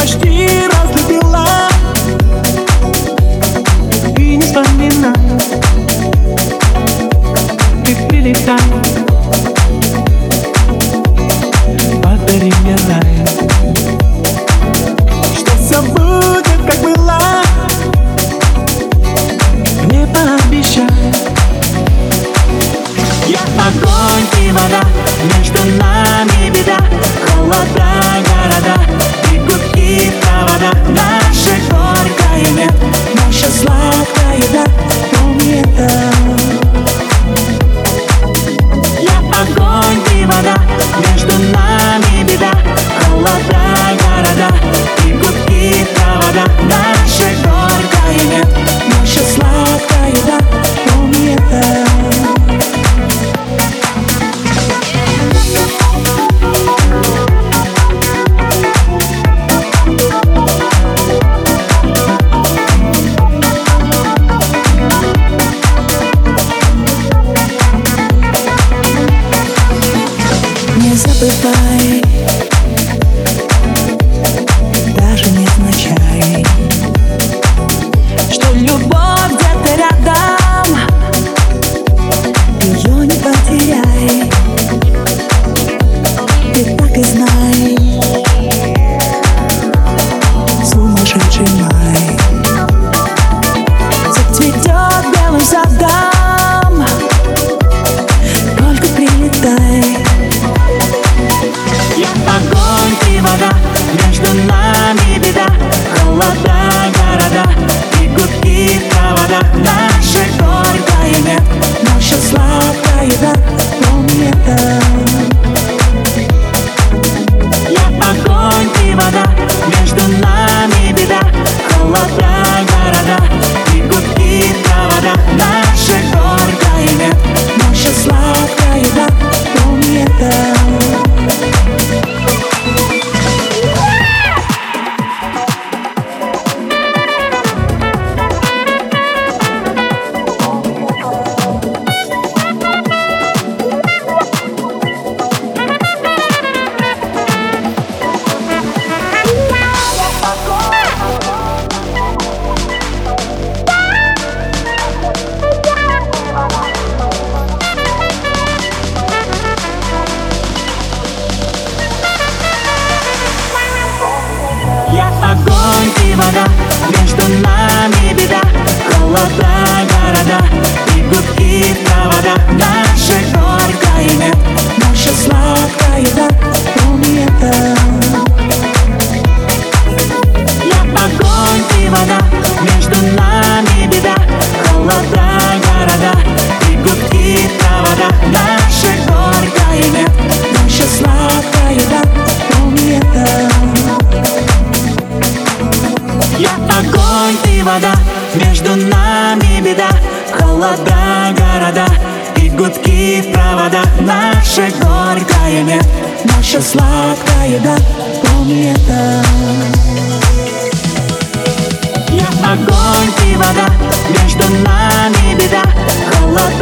почти Даже не невзначай Что любовь Love. Наше горькое нет, наша сладкая да Помни это. Я огонь и вода, между нами беда Холод